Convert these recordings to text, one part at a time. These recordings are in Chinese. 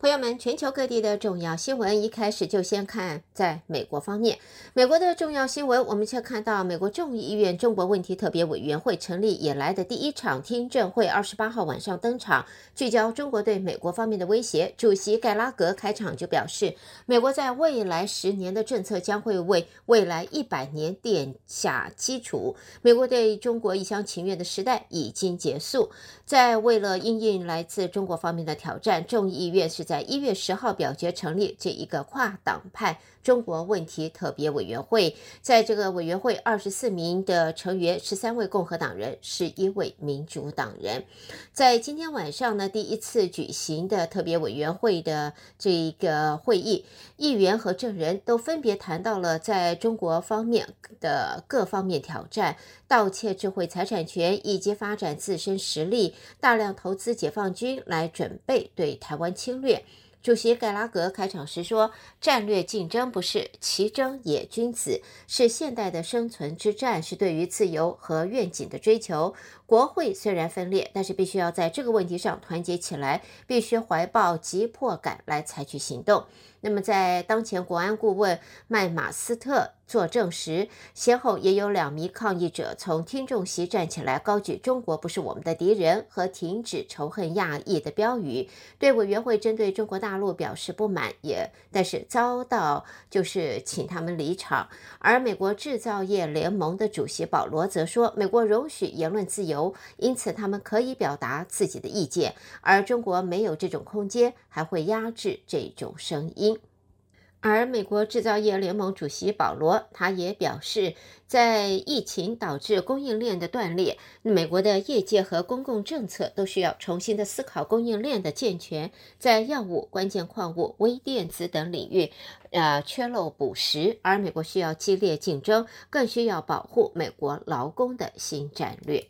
朋友们，全球各地的重要新闻，一开始就先看在美国方面。美国的重要新闻，我们却看到美国众议院中国问题特别委员会成立以来的第一场听证会，二十八号晚上登场，聚焦中国对美国方面的威胁。主席盖拉格开场就表示，美国在未来十年的政策将会为未来一百年奠下基础。美国对中国一厢情愿的时代已经结束。在为了应应来自中国方面的挑战，众议院是在。一月十号表决成立这一个跨党派中国问题特别委员会，在这个委员会，二十四名的成员，十三位共和党人，十一位民主党人。在今天晚上呢，第一次举行的特别委员会的这一个会议，议员和证人都分别谈到了在中国方面的各方面挑战，盗窃智慧财产权，以及发展自身实力，大量投资解放军来准备对台湾侵略。主席盖拉格开场时说：“战略竞争不是其争也君子，是现代的生存之战，是对于自由和愿景的追求。国会虽然分裂，但是必须要在这个问题上团结起来，必须怀抱急迫感来采取行动。”那么，在当前国安顾问麦马斯特作证时，先后也有两名抗议者从听众席站起来，高举“中国不是我们的敌人”和“停止仇恨亚裔”的标语，对委员会针对中国大陆表示不满，也但是遭到就是请他们离场。而美国制造业联盟的主席保罗则说：“美国容许言论自由，因此他们可以表达自己的意见，而中国没有这种空间，还会压制这种声音。”而美国制造业联盟主席保罗，他也表示，在疫情导致供应链的断裂，美国的业界和公共政策都需要重新的思考供应链的健全，在药物、关键矿物、微电子等领域，呃，缺漏补实。而美国需要激烈竞争，更需要保护美国劳工的新战略。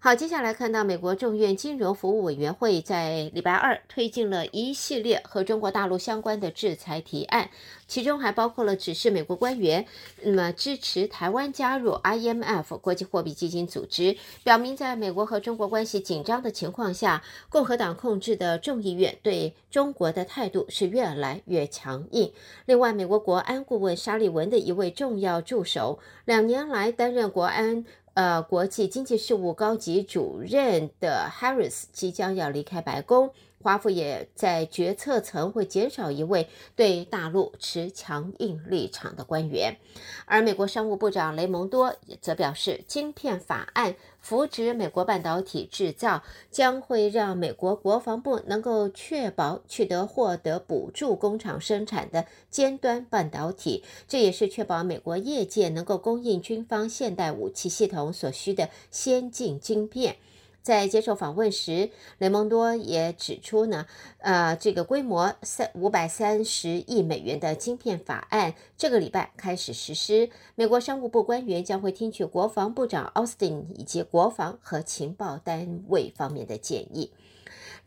好，接下来看到美国众院金融服务委员会在礼拜二推进了一系列和中国大陆相关的制裁提案，其中还包括了指示美国官员，那么支持台湾加入 IMF 国际货币基金组织，表明在美国和中国关系紧张的情况下，共和党控制的众议院对中国的态度是越来越强硬。另外，美国国安顾问沙利文的一位重要助手，两年来担任国安。呃，国际经济事务高级主任的 Harris 即将要离开白宫，华府也在决策层会减少一位对大陆持强硬立场的官员，而美国商务部长雷蒙多则表示，晶片法案。扶植美国半导体制造将会让美国国防部能够确保取得获得补助工厂生产的尖端半导体，这也是确保美国业界能够供应军方现代武器系统所需的先进晶片。在接受访问时，雷蒙多也指出呢，呃，这个规模三五百三十亿美元的晶片法案这个礼拜开始实施。美国商务部官员将会听取国防部长奥斯汀以及国防和情报单位方面的建议。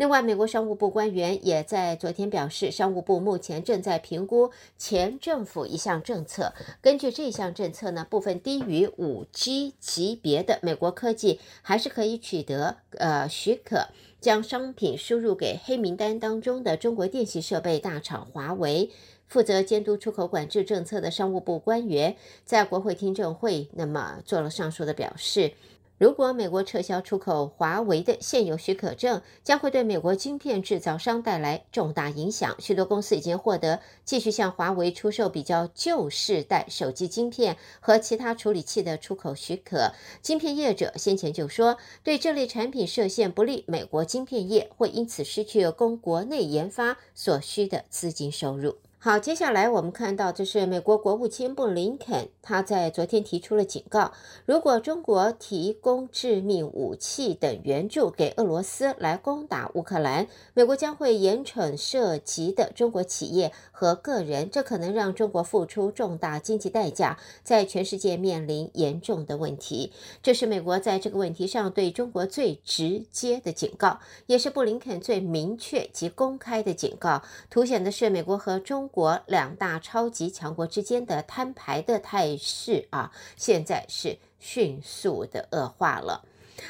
另外，美国商务部官员也在昨天表示，商务部目前正在评估前政府一项政策。根据这项政策呢，部分低于五 G 级别的美国科技还是可以取得呃许可，将商品输入给黑名单当中的中国电信设备大厂华为。负责监督出口管制政策的商务部官员在国会听证会那么做了上述的表示。如果美国撤销出口华为的现有许可证，将会对美国晶片制造商带来重大影响。许多公司已经获得继续向华为出售比较旧世代手机晶片和其他处理器的出口许可。晶片业者先前就说，对这类产品设限不利美国晶片业，会因此失去供国内研发所需的资金收入。好，接下来我们看到，这是美国国务卿布林肯，他在昨天提出了警告：如果中国提供致命武器等援助给俄罗斯来攻打乌克兰，美国将会严惩涉及的中国企业和个人，这可能让中国付出重大经济代价，在全世界面临严重的问题。这是美国在这个问题上对中国最直接的警告，也是布林肯最明确及公开的警告，凸显的是美国和中。国两大超级强国之间的摊牌的态势啊，现在是迅速的恶化了。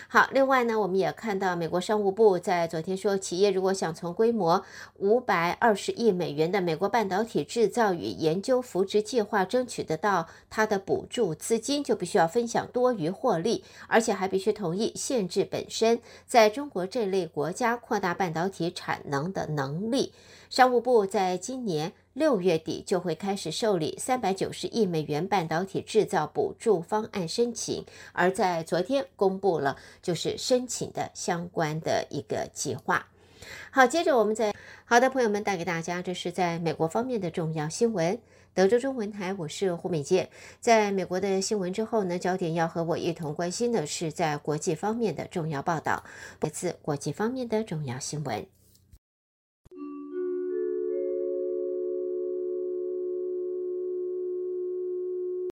好，另外呢，我们也看到美国商务部在昨天说，企业如果想从规模五百二十亿美元的美国半导体制造与研究扶植计划争取得到它的补助资金，就必须要分享多余获利，而且还必须同意限制本身在中国这类国家扩大半导体产能的能力。商务部在今年。六月底就会开始受理三百九十亿美元半导体制造补助方案申请，而在昨天公布了就是申请的相关的一个计划。好，接着我们再好的朋友们带给大家，这是在美国方面的重要新闻。德州中文台，我是胡美健。在美国的新闻之后呢，焦点要和我一同关心的是在国际方面的重要报道，来自国际方面的重要新闻。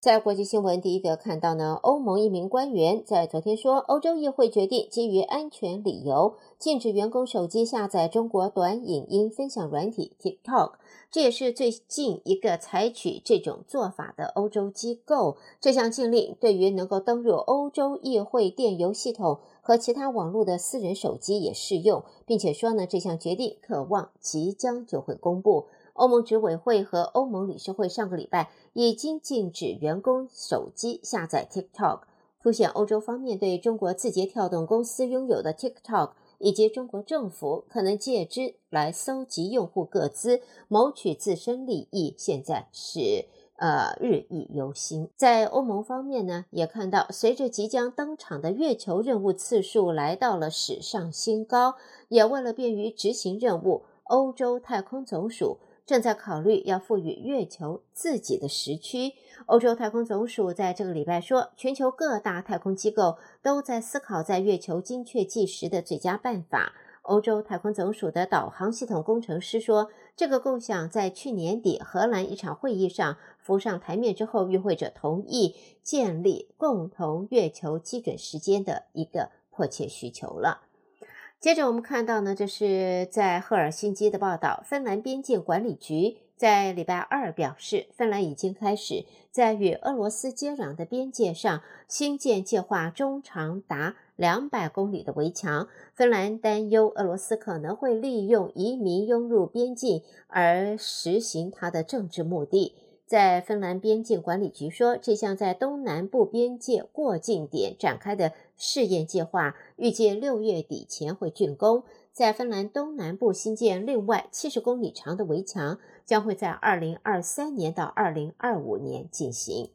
在国际新闻第一个看到呢，欧盟一名官员在昨天说，欧洲议会决定基于安全理由，禁止员工手机下载中国短影音分享软体 TikTok。这也是最近一个采取这种做法的欧洲机构。这项禁令对于能够登入欧洲议会电邮系统和其他网络的私人手机也适用，并且说呢，这项决定可望即将就会公布。欧盟执委会和欧盟理事会上个礼拜已经禁止员工手机下载 TikTok，凸显欧洲方面对中国字节跳动公司拥有的 TikTok 以及中国政府可能借之来搜集用户个资、谋取自身利益，现在是呃日益忧心。在欧盟方面呢，也看到随着即将登场的月球任务次数来到了史上新高，也为了便于执行任务，欧洲太空总署。正在考虑要赋予月球自己的时区。欧洲太空总署在这个礼拜说，全球各大太空机构都在思考在月球精确计时的最佳办法。欧洲太空总署的导航系统工程师说，这个构想在去年底荷兰一场会议上浮上台面之后，与会者同意建立共同月球基准时间的一个迫切需求了。接着我们看到呢，这是在赫尔辛基的报道。芬兰边境管理局在礼拜二表示，芬兰已经开始在与俄罗斯接壤的边界上新建计划中长达两百公里的围墙。芬兰担忧俄罗斯可能会利用移民涌入边境而实行它的政治目的。在芬兰边境管理局说，这项在东南部边界过境点展开的试验计划，预计六月底前会竣工。在芬兰东南部新建另外七十公里长的围墙，将会在二零二三年到二零二五年进行。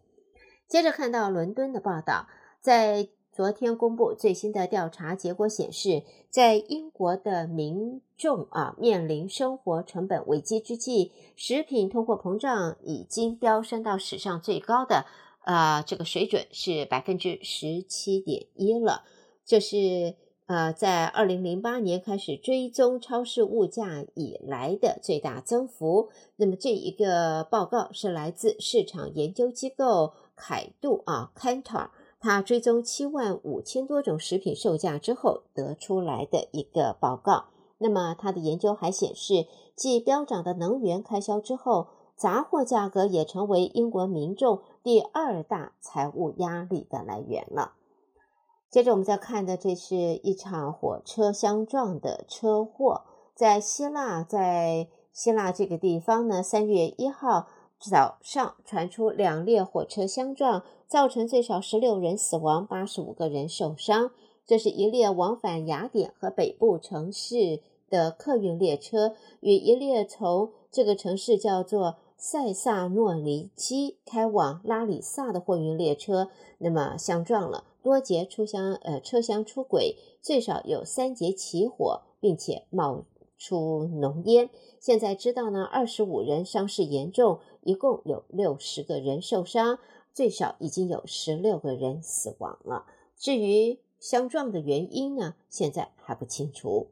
接着看到伦敦的报道，在。昨天公布最新的调查结果显示，在英国的民众啊面临生活成本危机之际，食品通货膨胀已经飙升到史上最高的呃这个水准是百分之十七点一了。这是呃在二零零八年开始追踪超市物价以来的最大增幅。那么这一个报告是来自市场研究机构凯度啊 Kantar 他追踪七万五千多种食品售价之后得出来的一个报告。那么，他的研究还显示，继飙涨的能源开销之后，杂货价格也成为英国民众第二大财务压力的来源了。接着，我们再看的，这是一场火车相撞的车祸，在希腊，在希腊这个地方呢，三月一号。早上传出两列火车相撞，造成最少十六人死亡，八十五个人受伤。这是一列往返雅典和北部城市的客运列车，与一列从这个城市叫做塞萨诺尼基开往拉里萨的货运列车，那么相撞了，多节车厢呃车厢出轨，最少有三节起火，并且冒出浓烟。现在知道呢，二十五人伤势严重，一共有六十个人受伤，最少已经有十六个人死亡了。至于相撞的原因呢，现在还不清楚。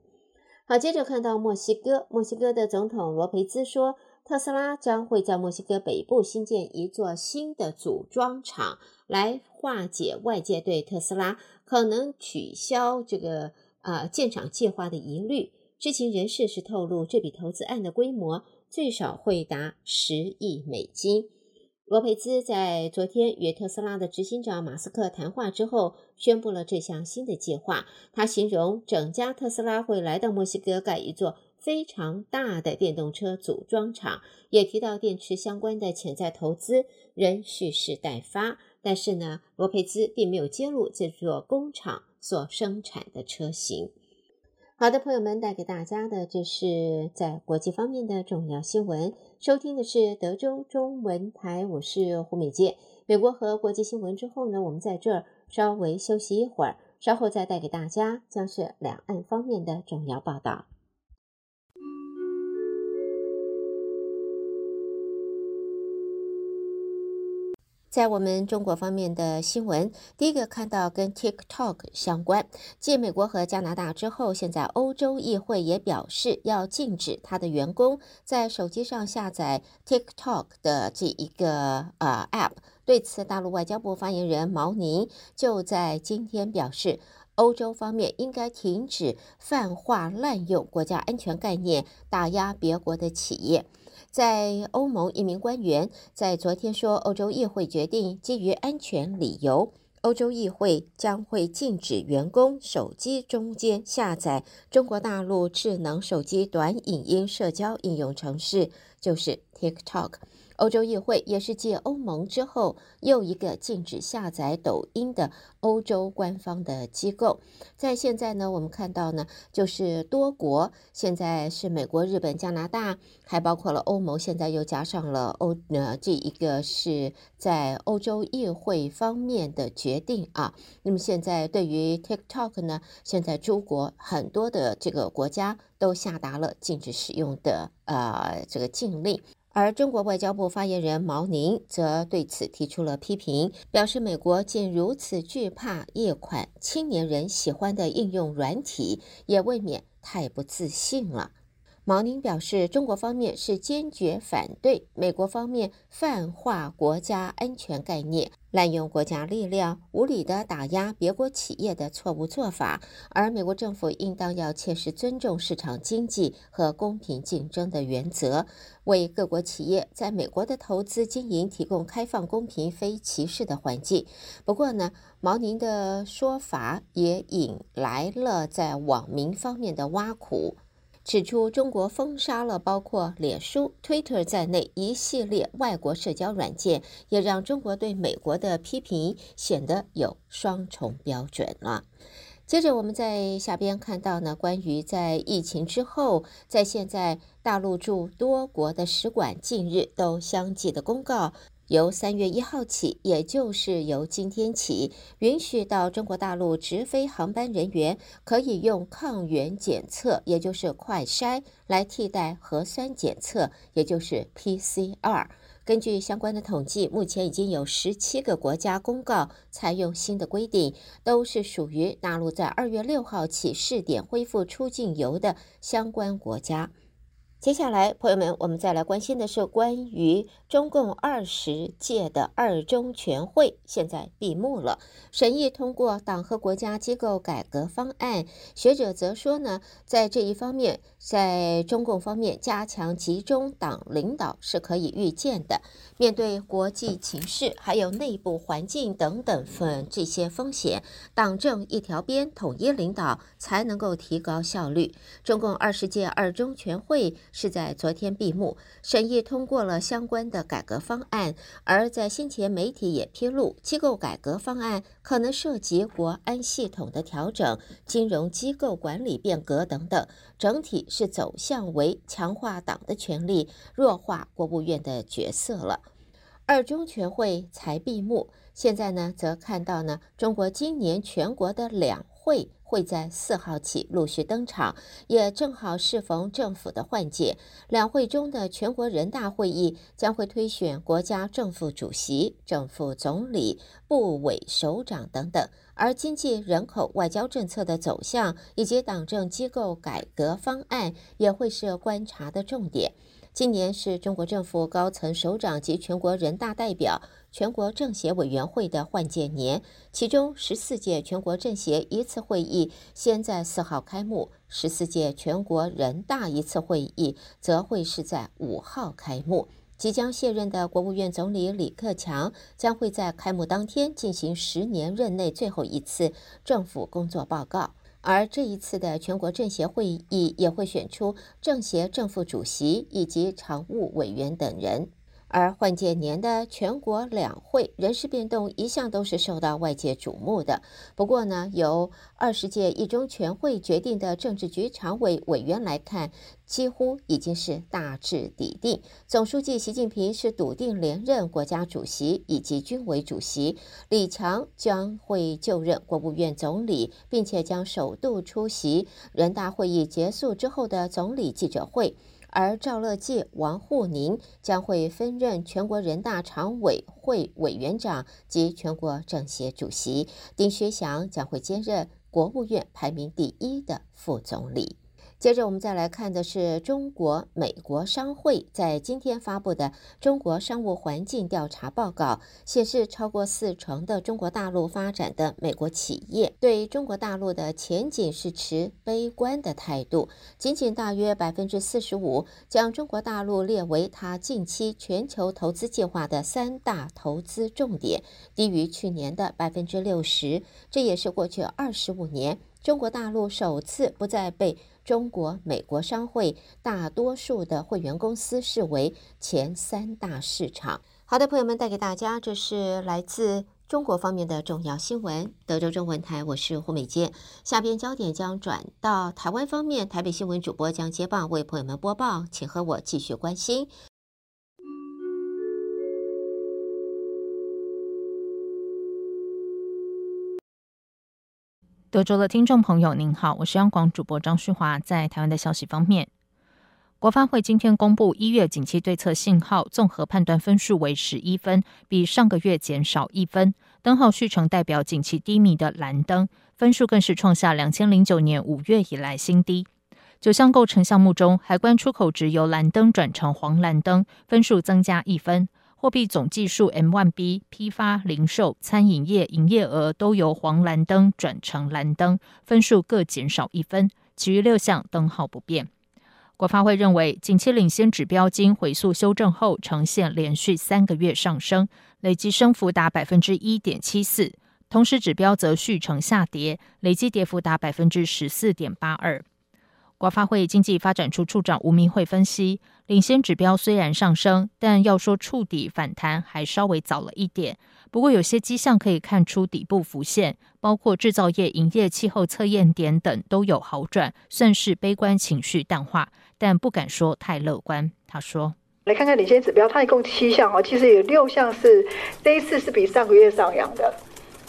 好，接着看到墨西哥，墨西哥的总统罗培兹说，特斯拉将会在墨西哥北部新建一座新的组装厂，来化解外界对特斯拉可能取消这个呃建厂计划的疑虑。知情人士是透露，这笔投资案的规模最少会达十亿美金。罗佩兹在昨天与特斯拉的执行长马斯克谈话之后，宣布了这项新的计划。他形容整家特斯拉会来到墨西哥盖一座非常大的电动车组装厂，也提到电池相关的潜在投资仍蓄势待发。但是呢，罗佩兹并没有揭露这座工厂所生产的车型。好的，朋友们，带给大家的这是在国际方面的重要新闻。收听的是德州中文台，我是胡美杰。美国和国际新闻之后呢，我们在这儿稍微休息一会儿，稍后再带给大家将是两岸方面的重要报道。在我们中国方面的新闻，第一个看到跟 TikTok 相关。继美国和加拿大之后，现在欧洲议会也表示要禁止他的员工在手机上下载 TikTok 的这一个呃 App。对此，大陆外交部发言人毛宁就在今天表示，欧洲方面应该停止泛化滥用国家安全概念，打压别国的企业。在欧盟，一名官员在昨天说，欧洲议会决定基于安全理由，欧洲议会将会禁止员工手机中间下载中国大陆智能手机短影音社交应用程式，就是 TikTok。欧洲议会也是继欧盟之后又一个禁止下载抖音的欧洲官方的机构。在现在呢，我们看到呢，就是多国，现在是美国、日本、加拿大，还包括了欧盟，现在又加上了欧，呃，这一个是在欧洲议会方面的决定啊。那么现在对于 TikTok 呢，现在诸国很多的这个国家都下达了禁止使用的呃这个禁令。而中国外交部发言人毛宁则对此提出了批评，表示美国竟如此惧怕一款青年人喜欢的应用软体，也未免太不自信了。毛宁表示，中国方面是坚决反对美国方面泛化国家安全概念、滥用国家力量、无理地打压别国企业的错误做法，而美国政府应当要切实尊重市场经济和公平竞争的原则，为各国企业在美国的投资经营提供开放、公平、非歧视的环境。不过呢，毛宁的说法也引来了在网民方面的挖苦。指出，中国封杀了包括脸书、Twitter 在内一系列外国社交软件，也让中国对美国的批评显得有双重标准了。接着，我们在下边看到呢，关于在疫情之后，在现在大陆驻多国的使馆近日都相继的公告。由三月一号起，也就是由今天起，允许到中国大陆直飞航班人员可以用抗原检测，也就是快筛，来替代核酸检测，也就是 PCR。根据相关的统计，目前已经有十七个国家公告采用新的规定，都是属于大陆在二月六号起试点恢复出境游的相关国家。接下来，朋友们，我们再来关心的是关于中共二十届的二中全会，现在闭幕了，审议通过党和国家机构改革方案。学者则说呢，在这一方面，在中共方面加强集中党领导是可以预见的。面对国际情势，还有内部环境等等分这些风险，党政一条边，统一领导才能够提高效率。中共二十届二中全会。是在昨天闭幕，审议通过了相关的改革方案。而在先前，媒体也披露，机构改革方案可能涉及国安系统的调整、金融机构管理变革等等，整体是走向为强化党的权力、弱化国务院的角色了。二中全会才闭幕，现在呢，则看到呢，中国今年全国的两会。会在四号起陆续登场，也正好适逢政府的换届。两会中的全国人大会议将会推选国家政府主席、政府总理、部委首长等等，而经济、人口、外交政策的走向以及党政机构改革方案也会是观察的重点。今年是中国政府高层首长及全国人大代表、全国政协委员会的换届年，其中十四届全国政协一次会议先在四号开幕，十四届全国人大一次会议则会是在五号开幕。即将卸任的国务院总理李克强将会在开幕当天进行十年任内最后一次政府工作报告。而这一次的全国政协会议也会选出政协正副主席以及常务委员等人。而换届年的全国两会人事变动一向都是受到外界瞩目的。不过呢，由二十届一中全会决定的政治局常委委员来看，几乎已经是大致底定。总书记习近平是笃定连任国家主席以及军委主席，李强将会就任国务院总理，并且将首度出席人大会议结束之后的总理记者会。而赵乐际、王沪宁将会分任全国人大常委会委员长及全国政协主席，丁薛祥将会兼任国务院排名第一的副总理。接着，我们再来看的是中国美国商会在今天发布的中国商务环境调查报告，显示超过四成的中国大陆发展的美国企业对中国大陆的前景是持悲观的态度，仅仅大约百分之四十五将中国大陆列为他近期全球投资计划的三大投资重点，低于去年的百分之六十，这也是过去二十五年中国大陆首次不再被。中国美国商会大多数的会员公司视为前三大市场。好的，朋友们，带给大家这是来自中国方面的重要新闻。德州中文台，我是胡美健。下边焦点将转到台湾方面，台北新闻主播将接棒为朋友们播报，请和我继续关心。德州的听众朋友，您好，我是央广主播张旭华。在台湾的消息方面，国发会今天公布一月景气对策信号综合判断分数为十一分，比上个月减少一分。灯号续成代表景气低迷的蓝灯分数更是创下两千零九年五月以来新低。九项构成项目中，海关出口值由蓝灯转成黄蓝灯，分数增加一分。货币总计数 M1B、批发、零售、餐饮业营业额都由黄蓝灯转成蓝灯，分数各减少一分，其余六项灯号不变。国发会认为，景气领先指标经回溯修正后，呈现连续三个月上升，累计升幅达百分之一点七四，同时指标则续成下跌，累计跌幅达百分之十四点八二。国发会经济发展处处长吴明慧分析，领先指标虽然上升，但要说触底反弹还稍微早了一点。不过有些迹象可以看出底部浮现，包括制造业营业气候测验点等都有好转，算是悲观情绪淡化，但不敢说太乐观。他说：“来看看领先指标，它一共七项哦，其实有六项是这一次是比上个月上扬的，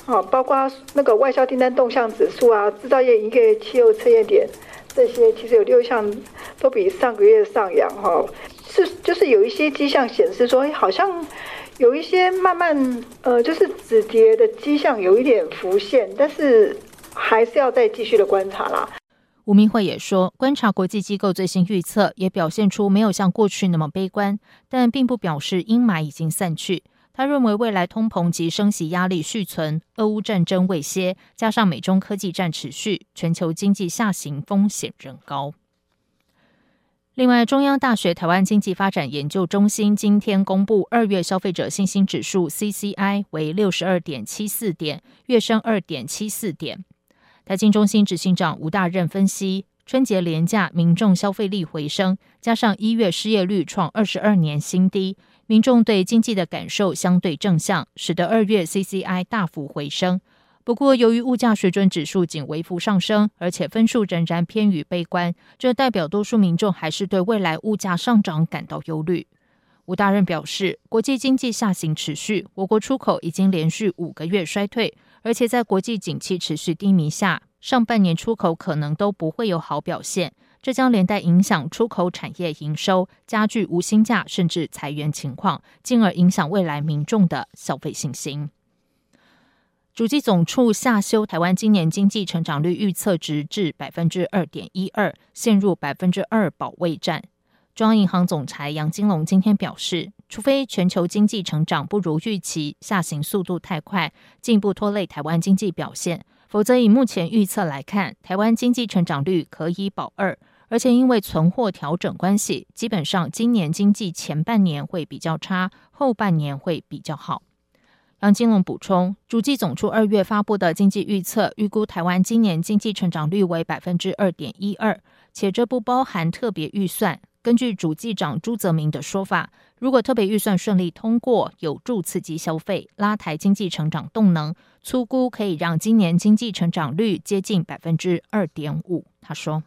哦，包括那个外销订单动向指数啊，制造业营业气候测验点。”这些其实有六项都比上个月上扬哈，是就是有一些迹象显示说，好像有一些慢慢呃，就是止跌的迹象有一点浮现，但是还是要再继续的观察啦。吴明慧也说，观察国际机构最新预测，也表现出没有像过去那么悲观，但并不表示阴霾已经散去。他认为未来通膨及升息压力续存，俄乌战争未歇，加上美中科技战持续，全球经济下行风险仍高。另外，中央大学台湾经济发展研究中心今天公布二月消费者信心指数 CCI 为六十二点七四点，月升二点七四点。台经中心执行长吴大任分析，春节连假民众消费力回升，加上一月失业率创二十二年新低。民众对经济的感受相对正向，使得二月 CCI 大幅回升。不过，由于物价水准指数仅微幅上升，而且分数仍然偏于悲观，这代表多数民众还是对未来物价上涨感到忧虑。吴大任表示，国际经济下行持续，我国出口已经连续五个月衰退，而且在国际景气持续低迷下，上半年出口可能都不会有好表现。这将连带影响出口产业营收，加剧无薪假甚至裁员情况，进而影响未来民众的消费信心。主计总处下修台湾今年经济成长率预测值至百分之二点一二，陷入百分之二保卫战。中央银行总裁杨金龙今天表示，除非全球经济成长不如预期，下行速度太快，进一步拖累台湾经济表现，否则以目前预测来看，台湾经济成长率可以保二。而且因为存货调整关系，基本上今年经济前半年会比较差，后半年会比较好。杨金龙补充，主计总处二月发布的经济预测，预估台湾今年经济成长率为百分之二点一二，且这不包含特别预算。根据主计长朱泽明的说法，如果特别预算顺利通过，有助刺激消费，拉抬经济成长动能，粗估可以让今年经济成长率接近百分之二点五。他说。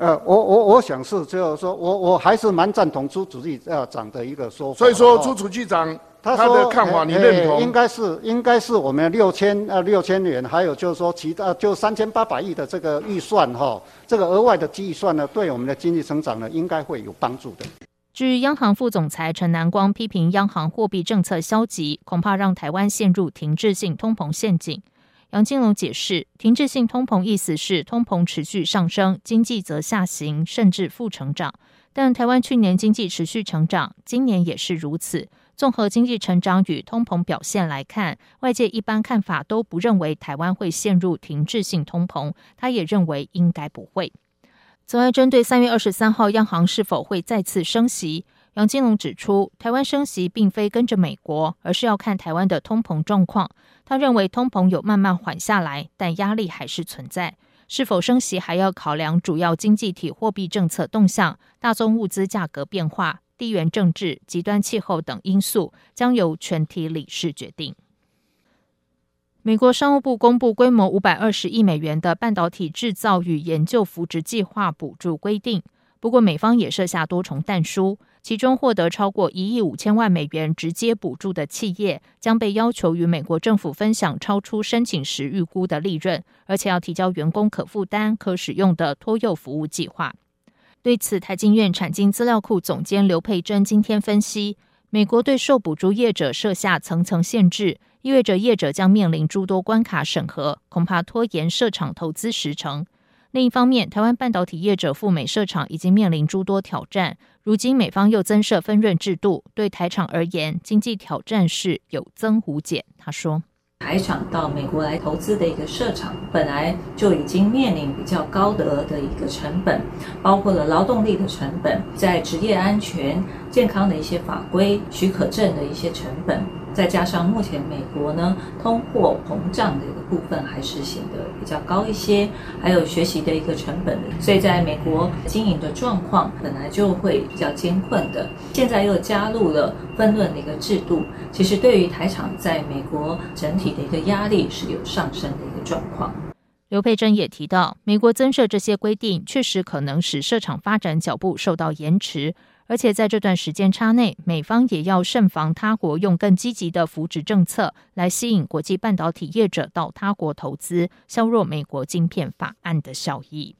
呃，我我我想是，就是说我我还是蛮赞同朱主席呃长的一个说法。所以说，朱主席长他的看法你认同？应该是应该是我们六千呃六千元，还有就是说其他就三千八百亿的这个预算哈，这个额外的计算呢，对我们的经济成长呢，应该会有帮助的。据央行副总裁陈南光批评央行货币政策消极，恐怕让台湾陷入停滞性通膨陷阱。杨金龙解释，停滞性通膨意思是通膨持续上升，经济则下行甚至负成长。但台湾去年经济持续成长，今年也是如此。综合经济成长与通膨表现来看，外界一般看法都不认为台湾会陷入停滞性通膨，他也认为应该不会。此外，针对三月二十三号央行是否会再次升息，杨金龙指出，台湾升息并非跟着美国，而是要看台湾的通膨状况。他认为通膨有慢慢缓下来，但压力还是存在。是否升息还要考量主要经济体货币政策动向、大宗物资价格变化、地缘政治、极端气候等因素，将由全体理事决定。美国商务部公布规模五百二十亿美元的半导体制造与研究扶植计划补助规定，不过美方也设下多重弹书。其中获得超过一亿五千万美元直接补助的企业，将被要求与美国政府分享超出申请时预估的利润，而且要提交员工可负担、可使用的托幼服务计划。对此，台经院产经资料库总监刘佩珍今天分析，美国对受补助业者设下层层限制，意味着业者将面临诸多关卡审核，恐怕拖延设厂投资时程。另一方面，台湾半导体业者赴美设厂已经面临诸多挑战。如今美方又增设分润制度，对台厂而言，经济挑战是有增无减。他说：“台厂到美国来投资的一个设厂，本来就已经面临比较高的的一个成本，包括了劳动力的成本，在职业安全、健康的一些法规、许可证的一些成本。”再加上目前美国呢，通货膨胀的一个部分还是显得比较高一些，还有学习的一个成本，所以在美国经营的状况本来就会比较艰困的，现在又加入了分论的一个制度，其实对于台厂在美国整体的一个压力是有上升的一个状况。刘佩珍也提到，美国增设这些规定，确实可能使设厂发展脚步受到延迟。而且在这段时间差内，美方也要慎防他国用更积极的扶植政策来吸引国际半导体业者到他国投资，削弱美国晶片法案的效益。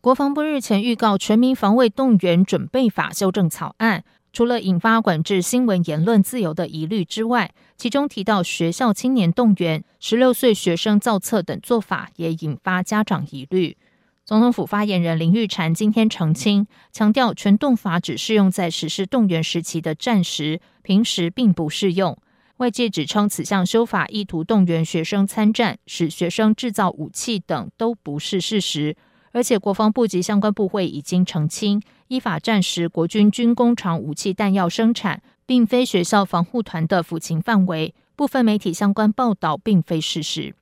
国防部日前预告《全民防卫动员准备法》修正草案，除了引发管制新闻言论自由的疑虑之外，其中提到学校青年动员、十六岁学生造册等做法，也引发家长疑虑。总统府发言人林玉婵今天澄清，强调全动法只适用在实施动员时期的战时，平时并不适用。外界指称此项修法意图动员学生参战，使学生制造武器等，都不是事实。而且国防部及相关部会已经澄清，依法战时国军军工厂武器弹药生产，并非学校防护团的抚琴范围。部分媒体相关报道并非事实。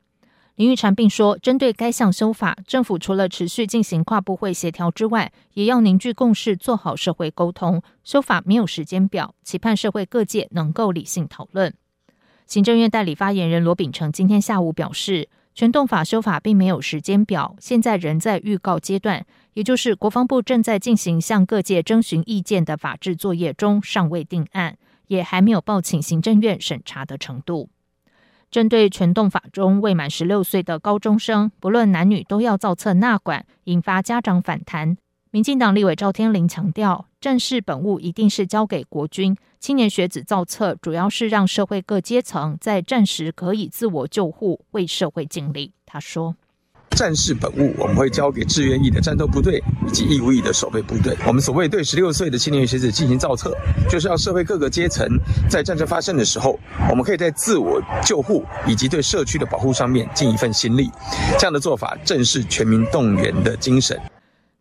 林玉婵并说，针对该项修法，政府除了持续进行跨部会协调之外，也要凝聚共识，做好社会沟通。修法没有时间表，期盼社会各界能够理性讨论。行政院代理发言人罗秉成今天下午表示，全动法修法并没有时间表，现在仍在预告阶段，也就是国防部正在进行向各界征询意见的法制作业中，尚未定案，也还没有报请行政院审查的程度。针对全动法中未满十六岁的高中生，不论男女都要造册纳管，引发家长反弹。民进党立委赵天麟强调，战士本物一定是交给国军，青年学子造册主要是让社会各阶层在战时可以自我救护，为社会尽力。他说。战士本物，我们会交给志愿役的战斗部队以及义务役的守备部队。我们所谓对十六岁的青年学子进行造册，就是让社会各个阶层在战争发生的时候，我们可以在自我救护以及对社区的保护上面尽一份心力。这样的做法正是全民动员的精神。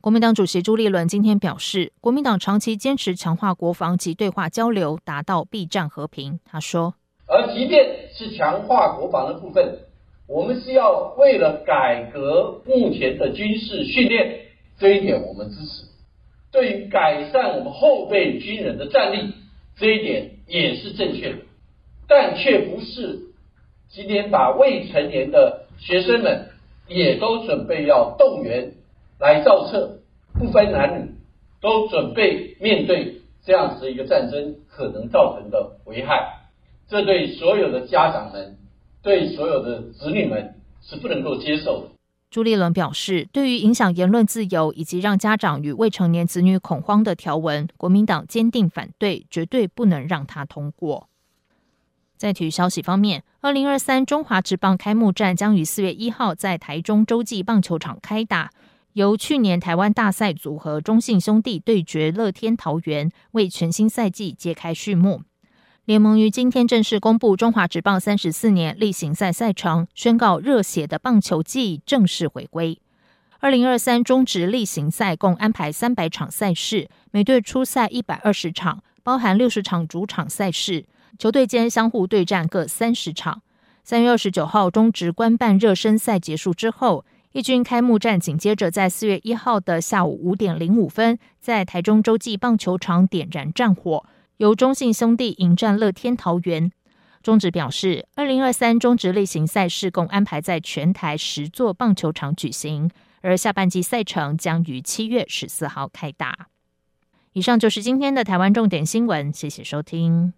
国民党主席朱立伦今天表示，国民党长期坚持强化国防及对话交流，达到避战和平。他说：“而即便是强化国防的部分，我们是要为了改革目前的军事训练，这一点我们支持；对于改善我们后备军人的战力，这一点也是正确的，但却不是今天把未成年的学生们也都准备要动员。”来造册，不分男女，都准备面对这样子一个战争可能造成的危害，这对所有的家长们，对所有的子女们是不能够接受。朱立伦表示，对于影响言论自由以及让家长与未成年子女恐慌的条文，国民党坚定反对，绝对不能让它通过。在体育消息方面，二零二三中华职棒开幕战将于四月一号在台中洲际棒球场开打。由去年台湾大赛组合中信兄弟对决乐天桃园，为全新赛季揭开序幕。联盟于今天正式公布中华职棒三十四年例行赛赛程，宣告热血的棒球季正式回归。二零二三中职例行赛共安排三百场赛事，每队出赛一百二十场，包含六十场主场赛事，球队间相互对战各三十场。三月二十九号中职官办热身赛结束之后。一军开幕战紧接着在四月一号的下午五点零五分，在台中洲际棒球场点燃战火，由中信兄弟迎战乐天桃园。中职表示，二零二三中职例行赛事共安排在全台十座棒球场举行，而下半季赛程将于七月十四号开打。以上就是今天的台湾重点新闻，谢谢收听。